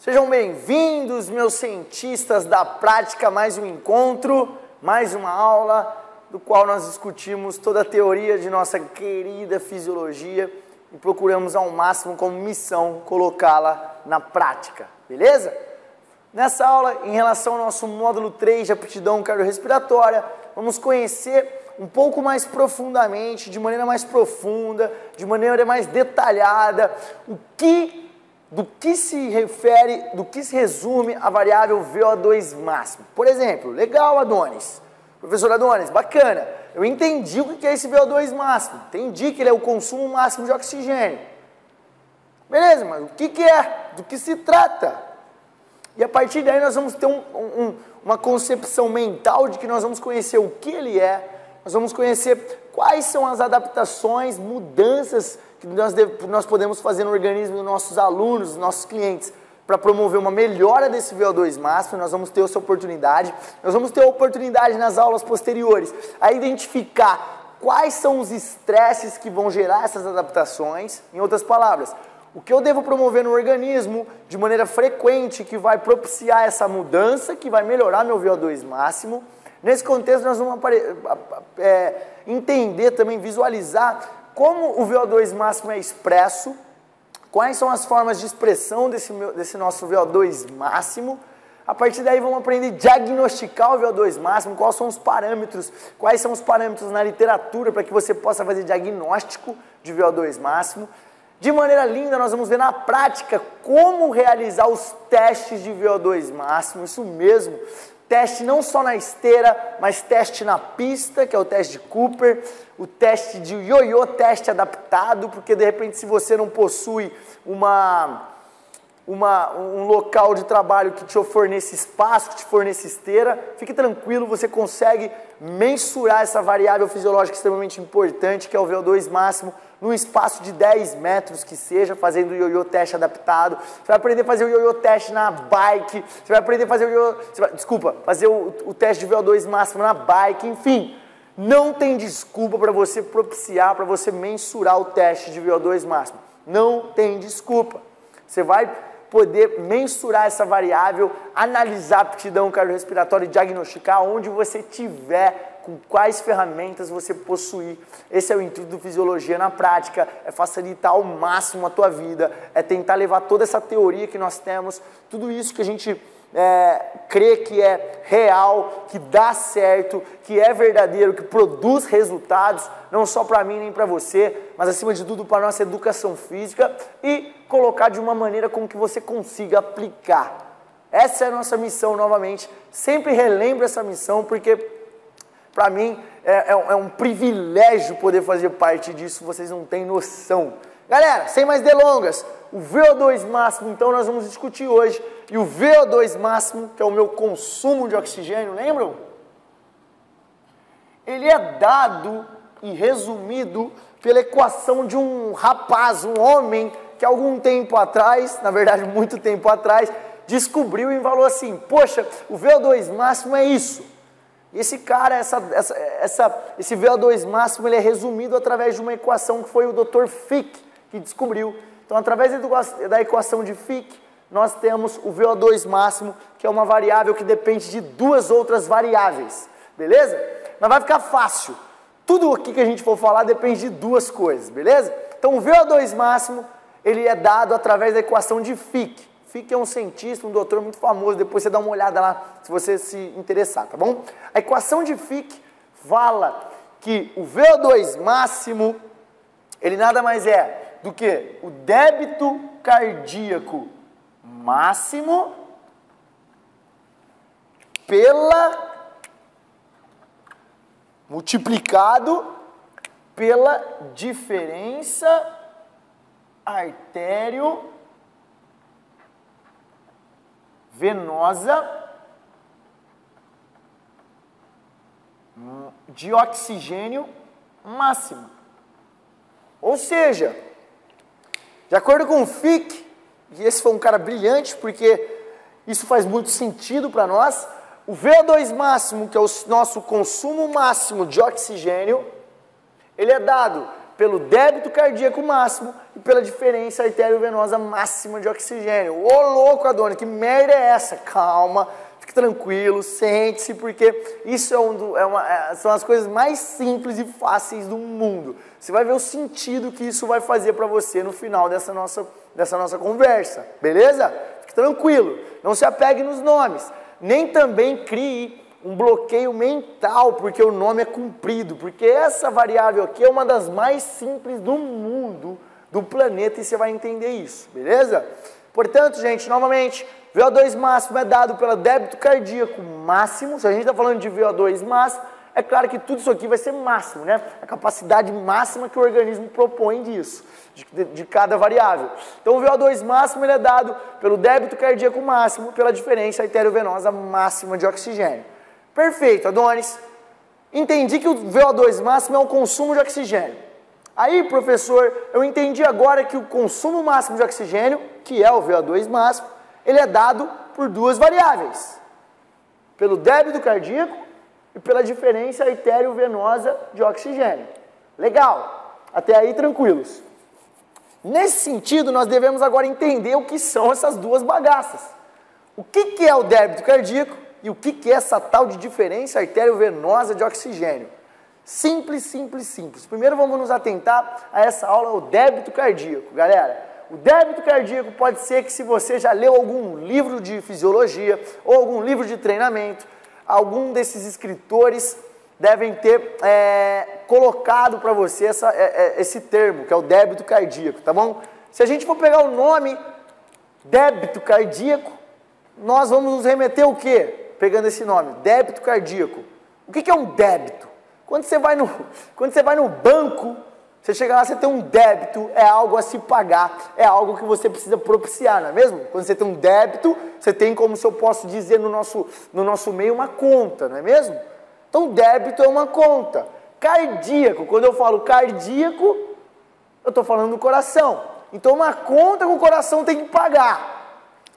Sejam bem-vindos, meus cientistas da prática, mais um encontro, mais uma aula do qual nós discutimos toda a teoria de nossa querida fisiologia e procuramos ao máximo como missão colocá-la na prática, beleza? Nessa aula, em relação ao nosso módulo 3 de aptidão cardiorrespiratória, vamos conhecer um pouco mais profundamente, de maneira mais profunda, de maneira mais detalhada, o que do que se refere, do que se resume a variável VO2 máximo. Por exemplo, legal, Adonis. Professor Adonis, bacana. Eu entendi o que é esse VO2 máximo. Entendi que ele é o consumo máximo de oxigênio. Beleza, mas o que, que é? Do que se trata? E a partir daí nós vamos ter um, um, uma concepção mental de que nós vamos conhecer o que ele é, nós vamos conhecer quais são as adaptações, mudanças que nós, nós podemos fazer no organismo dos nossos alunos, dos nossos clientes, para promover uma melhora desse VO2 máximo, nós vamos ter essa oportunidade, nós vamos ter a oportunidade nas aulas posteriores a identificar quais são os estresses que vão gerar essas adaptações, em outras palavras, o que eu devo promover no organismo de maneira frequente que vai propiciar essa mudança, que vai melhorar meu VO2 máximo. Nesse contexto, nós vamos é, entender também, visualizar como o VO2 máximo é expresso, quais são as formas de expressão desse, desse nosso VO2 máximo. A partir daí vamos aprender a diagnosticar o VO2 máximo, quais são os parâmetros, quais são os parâmetros na literatura para que você possa fazer diagnóstico de VO2 máximo. De maneira linda, nós vamos ver na prática como realizar os testes de VO2 máximo, isso mesmo. Teste não só na esteira, mas teste na pista, que é o teste de Cooper, o teste de ioiô, teste adaptado, porque de repente se você não possui uma, uma, um local de trabalho que te forneça espaço, que te forneça esteira, fique tranquilo, você consegue mensurar essa variável fisiológica extremamente importante, que é o VO2 máximo, num espaço de 10 metros que seja, fazendo o ioiô teste adaptado. Você vai aprender a fazer o ioiô teste na bike, você vai aprender a fazer o vai, desculpa, fazer o, o teste de VO2 máximo na bike, enfim. Não tem desculpa para você propiciar, para você mensurar o teste de VO2 máximo. Não tem desculpa. Você vai poder mensurar essa variável, analisar a aptidão cardiorrespiratória e diagnosticar onde você tiver com quais ferramentas você possuir. Esse é o intuito do Fisiologia na prática, é facilitar ao máximo a tua vida, é tentar levar toda essa teoria que nós temos, tudo isso que a gente é, crê que é real, que dá certo, que é verdadeiro, que produz resultados, não só para mim nem para você, mas acima de tudo para nossa educação física e colocar de uma maneira com que você consiga aplicar. Essa é a nossa missão novamente. Sempre relembro essa missão porque para mim é, é, é, um privilégio poder fazer parte disso, vocês não têm noção. Galera, sem mais delongas, o VO2 máximo, então nós vamos discutir hoje. E o VO2 máximo, que é o meu consumo de oxigênio, lembram? Ele é dado e resumido pela equação de um rapaz, um homem, que algum tempo atrás, na verdade muito tempo atrás, descobriu e falou assim: Poxa, o VO2 máximo é isso. Esse cara, essa, essa, essa, esse VO2 máximo, ele é resumido através de uma equação que foi o Dr. Fick que descobriu. Então, através da equação de Fick, nós temos o VO2 máximo, que é uma variável que depende de duas outras variáveis. Beleza? Mas vai ficar fácil. Tudo aqui que a gente for falar depende de duas coisas, beleza? Então, o VO2 máximo, ele é dado através da equação de Fick. Fique é um cientista, um doutor muito famoso, depois você dá uma olhada lá se você se interessar, tá bom? A equação de Fick fala que o VO2 máximo, ele nada mais é do que o débito cardíaco máximo pela multiplicado pela diferença artério venosa de oxigênio máximo. Ou seja, de acordo com o Fick, e esse foi um cara brilhante porque isso faz muito sentido para nós, o VO2 máximo, que é o nosso consumo máximo de oxigênio, ele é dado pelo débito cardíaco máximo e pela diferença arteriovenosa máxima de oxigênio. Ô louco, Adonis, que merda é essa? Calma, fique tranquilo, sente-se, porque isso é, um do, é uma, é, são as coisas mais simples e fáceis do mundo. Você vai ver o sentido que isso vai fazer para você no final dessa nossa, dessa nossa conversa, beleza? Fique tranquilo, não se apegue nos nomes, nem também crie um bloqueio mental, porque o nome é cumprido, porque essa variável aqui é uma das mais simples do mundo, do planeta, e você vai entender isso, beleza? Portanto, gente, novamente, VO2 máximo é dado pelo débito cardíaco máximo, se a gente está falando de VO2 máximo, é claro que tudo isso aqui vai ser máximo, né? A capacidade máxima que o organismo propõe disso, de, de, cada variável. Então o VO2 máximo é dado pelo débito cardíaco máximo, pela diferença arteriovenosa máxima de oxigênio. Perfeito, Adonis. Entendi que o VO2 máximo é o consumo de oxigênio. Aí, professor, eu entendi agora que o consumo máximo de oxigênio, que é o VO2 máximo, ele é dado por duas variáveis. Pelo débito cardíaco e pela diferença artério-venosa de oxigênio. Legal. Até aí tranquilos. Nesse sentido, nós devemos agora entender o que são essas duas bagaças. O que, que é o débito cardíaco e o que, que é essa tal de diferença arteriovenosa de oxigênio? Simples, simples, simples. Primeiro vamos nos atentar a essa aula, o débito cardíaco. Galera, o débito cardíaco pode ser que se você já leu algum livro de fisiologia ou algum livro de treinamento, algum desses escritores devem ter é, colocado para você essa, é, é, esse termo, que é o débito cardíaco, tá bom? Se a gente for pegar o nome débito cardíaco, nós vamos nos remeter o quê? Pegando esse nome, débito cardíaco. O que, é um débito? Quando você, vai no, quando você vai no banco, você chega lá, você tem um débito, é algo a se pagar, é algo que você precisa propiciar, não é mesmo? Quando você tem um débito, você tem, como se eu posso dizer no nosso, no nosso meio, uma conta, não é mesmo? Então, débito é uma conta. Cardíaco, quando eu falo cardíaco, eu estou falando do coração. Então, uma conta que o coração tem que pagar.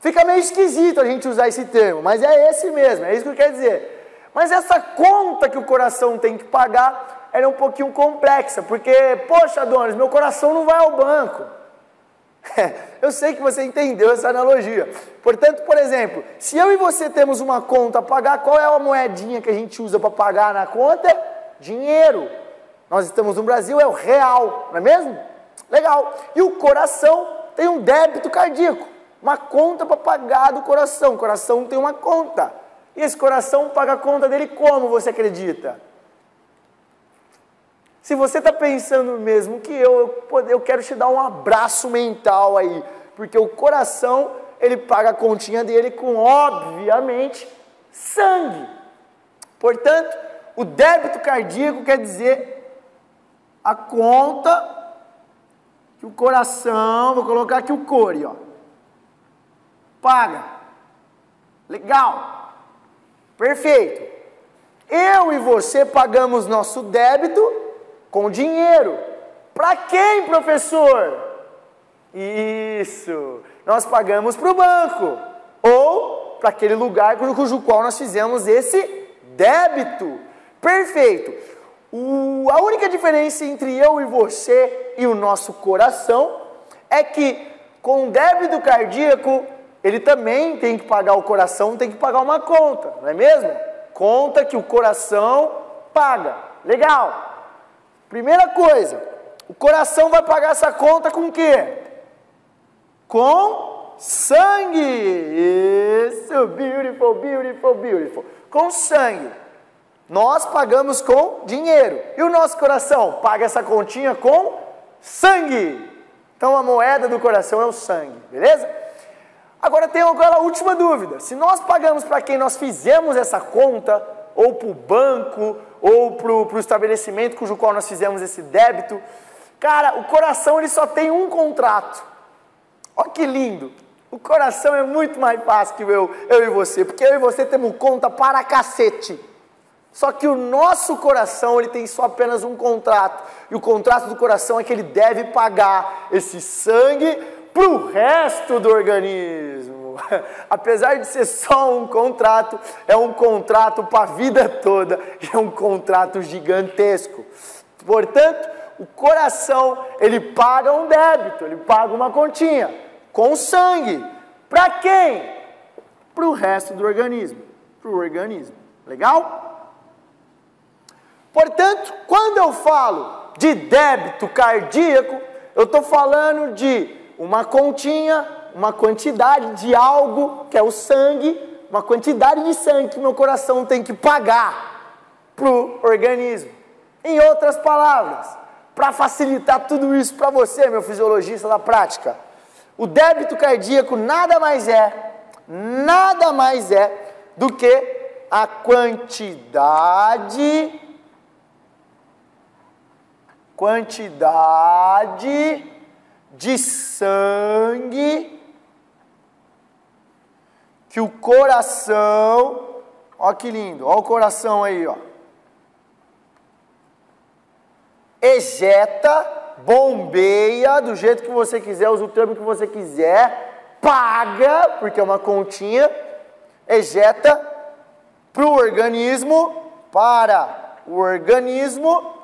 Fica meio esquisito a gente usar esse termo, mas é esse mesmo, é isso que eu quero dizer. Mas essa conta que o coração tem que pagar, ela é um pouquinho complexa, porque, poxa, Adonis, meu coração não vai ao banco. eu sei que você entendeu essa analogia. Portanto, por exemplo, se eu e você temos uma conta a pagar, qual é a moedinha que a gente usa para pagar na conta? Dinheiro. Nós estamos no Brasil, é o real, não é mesmo? Legal. E o coração tem um débito cardíaco uma conta para pagar do coração. O coração tem uma conta. E esse coração paga a conta dele como você acredita? Se você está pensando mesmo que eu, eu quero te dar um abraço mental aí, porque o coração ele paga a continha dele com, obviamente, sangue. Portanto, o débito cardíaco quer dizer a conta que o coração, vou colocar aqui o core, ó paga. Legal. Perfeito. Eu e você pagamos nosso débito com dinheiro. Para quem, professor? Isso. Nós pagamos para o banco ou para aquele lugar cujo qual nós fizemos esse débito. Perfeito. O, a única diferença entre eu e você e o nosso coração é que com débito cardíaco ele também tem que pagar o coração, tem que pagar uma conta, não é mesmo? Conta que o coração paga. Legal. Primeira coisa, o coração vai pagar essa conta com o quê? Com sangue. Isso, beautiful, beautiful, beautiful. Com sangue. Nós pagamos com dinheiro. E o nosso coração paga essa continha com sangue. Então a moeda do coração é o sangue, beleza? Agora tem aquela última dúvida: se nós pagamos para quem nós fizemos essa conta, ou para o banco, ou para o estabelecimento cujo qual nós fizemos esse débito, cara, o coração ele só tem um contrato. Olha que lindo! O coração é muito mais fácil que eu, eu e você, porque eu e você temos conta para cacete. Só que o nosso coração ele tem só apenas um contrato. E o contrato do coração é que ele deve pagar esse sangue para o resto do organismo. Apesar de ser só um contrato, é um contrato para a vida toda, é um contrato gigantesco. Portanto, o coração, ele paga um débito, ele paga uma continha com sangue. Para quem? Para o resto do organismo, para o organismo. Legal? Portanto, quando eu falo de débito cardíaco, eu estou falando de uma continha, uma quantidade de algo, que é o sangue, uma quantidade de sangue que meu coração tem que pagar para o organismo. Em outras palavras, para facilitar tudo isso para você, meu fisiologista da prática, o débito cardíaco nada mais é, nada mais é do que a quantidade quantidade de sangue que o coração, ó que lindo, ó o coração aí, ó. Ejeta, bombeia, do jeito que você quiser, usa o termo que você quiser, paga, porque é uma continha, ejeta para o organismo, para o organismo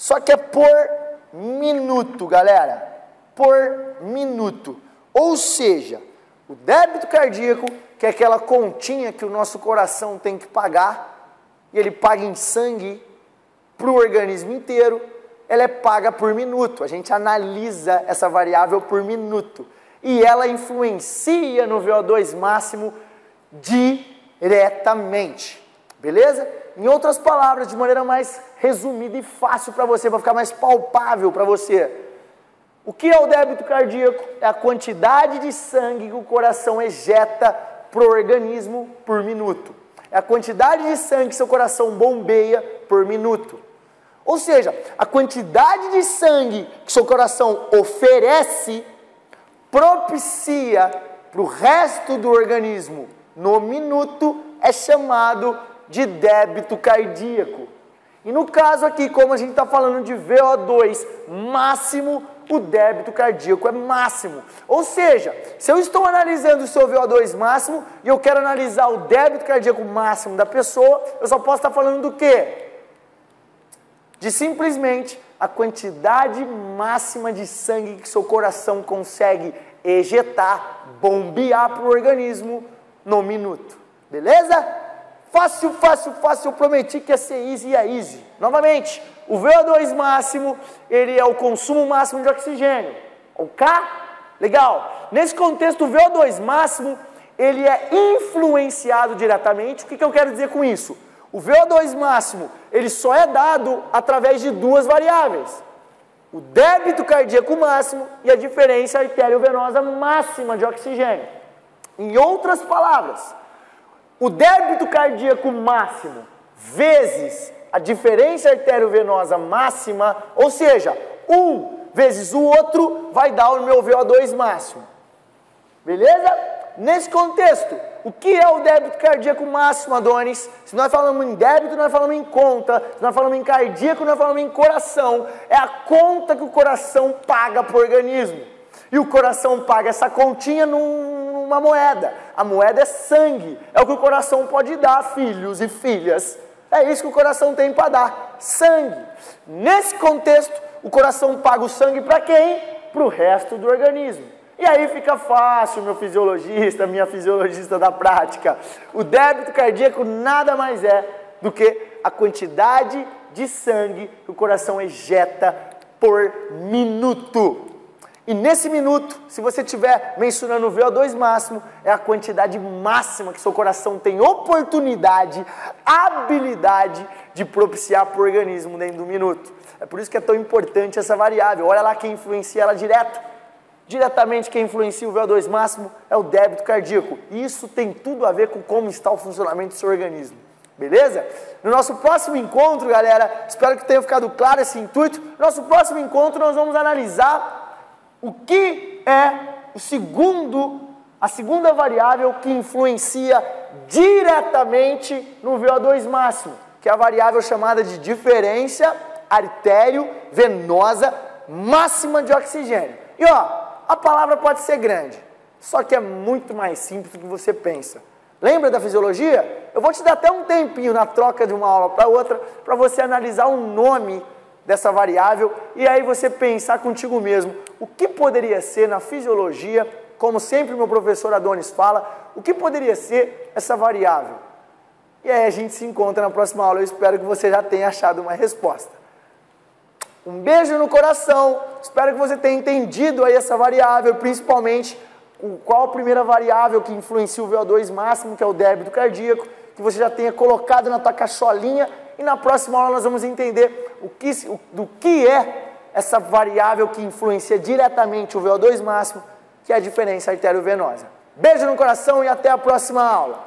só que é por minuto, galera. Por minuto. Ou seja, o débito cardíaco, que é aquela continha que o nosso coração tem que pagar, e ele paga em sangue para o organismo inteiro, ela é paga por minuto. A gente analisa essa variável por minuto. E ela influencia no VO2 máximo diretamente. Beleza? Em outras palavras, de maneira mais resumida e fácil para você, para ficar mais palpável para você. O que é o débito cardíaco? É a quantidade de sangue que o coração ejeta para o organismo por minuto. É a quantidade de sangue que seu coração bombeia por minuto. Ou seja, a quantidade de sangue que seu coração oferece propicia para o resto do organismo no minuto é chamado de débito cardíaco. E no caso aqui, como a gente está falando de VO2 máximo, o débito cardíaco é máximo. Ou seja, se eu estou analisando o seu VO2 máximo e eu quero analisar o débito cardíaco máximo da pessoa, eu só posso estar falando do quê? De simplesmente a quantidade máxima de sangue que seu coração consegue ejetar, bombear para o organismo no minuto. Beleza? Fácil, fácil, fácil, eu prometi que ia ser easy e é easy. Novamente, o VO2 máximo, ele é o consumo máximo de oxigênio. O K, legal. Nesse contexto, o VO2 máximo, ele é influenciado diretamente. O que, que eu quero dizer com isso? O VO2 máximo, ele só é dado através de duas variáveis. O débito cardíaco máximo e a diferença arteriovenosa máxima de oxigênio. Em outras palavras, o débito cardíaco máximo vezes a diferença arteriovenosa máxima, ou seja, um vezes o outro, vai dar o meu VO2 máximo. Beleza? Nesse contexto, o que é o débito cardíaco máximo, Adonis? Se nós falamos em débito, nós falamos em conta. Se nós falamos em cardíaco, nós falamos em coração. É a conta que o coração paga para o organismo. E o coração paga essa continha num, numa moeda. A moeda é sangue. É o que o coração pode dar, filhos e filhas. É isso que o coração tem para dar: sangue. Nesse contexto, o coração paga o sangue para quem? Para o resto do organismo. E aí fica fácil, meu fisiologista, minha fisiologista da prática. O débito cardíaco nada mais é do que a quantidade de sangue que o coração ejeta por minuto. E nesse minuto, se você estiver mencionando o VO2 máximo, é a quantidade máxima que seu coração tem oportunidade, habilidade de propiciar para o organismo dentro do minuto. É por isso que é tão importante essa variável. Olha lá quem influencia ela direto. Diretamente quem influencia o VO2 máximo é o débito cardíaco. E isso tem tudo a ver com como está o funcionamento do seu organismo. Beleza? No nosso próximo encontro, galera, espero que tenha ficado claro esse intuito. No nosso próximo encontro, nós vamos analisar o que é o segundo, a segunda variável que influencia diretamente no VO2 máximo, que é a variável chamada de diferença artério-venosa máxima de oxigênio. E ó, a palavra pode ser grande, só que é muito mais simples do que você pensa. Lembra da fisiologia? Eu vou te dar até um tempinho na troca de uma aula para outra para você analisar o nome dessa variável e aí você pensar contigo mesmo o que poderia ser na fisiologia, como sempre meu professor Adonis fala, o que poderia ser essa variável. E aí a gente se encontra na próxima aula. Eu espero que você já tenha achado uma resposta. Um beijo no coração. Espero que você tenha entendido aí essa variável, principalmente qual a primeira variável que influencia o VO2 máximo, que é o débito cardíaco, que você já tenha colocado na tua cacholinha e na próxima aula nós vamos entender o que, o, do que é essa variável que influencia diretamente o VO2 máximo, que é a diferença arteriovenosa. Beijo no coração e até a próxima aula.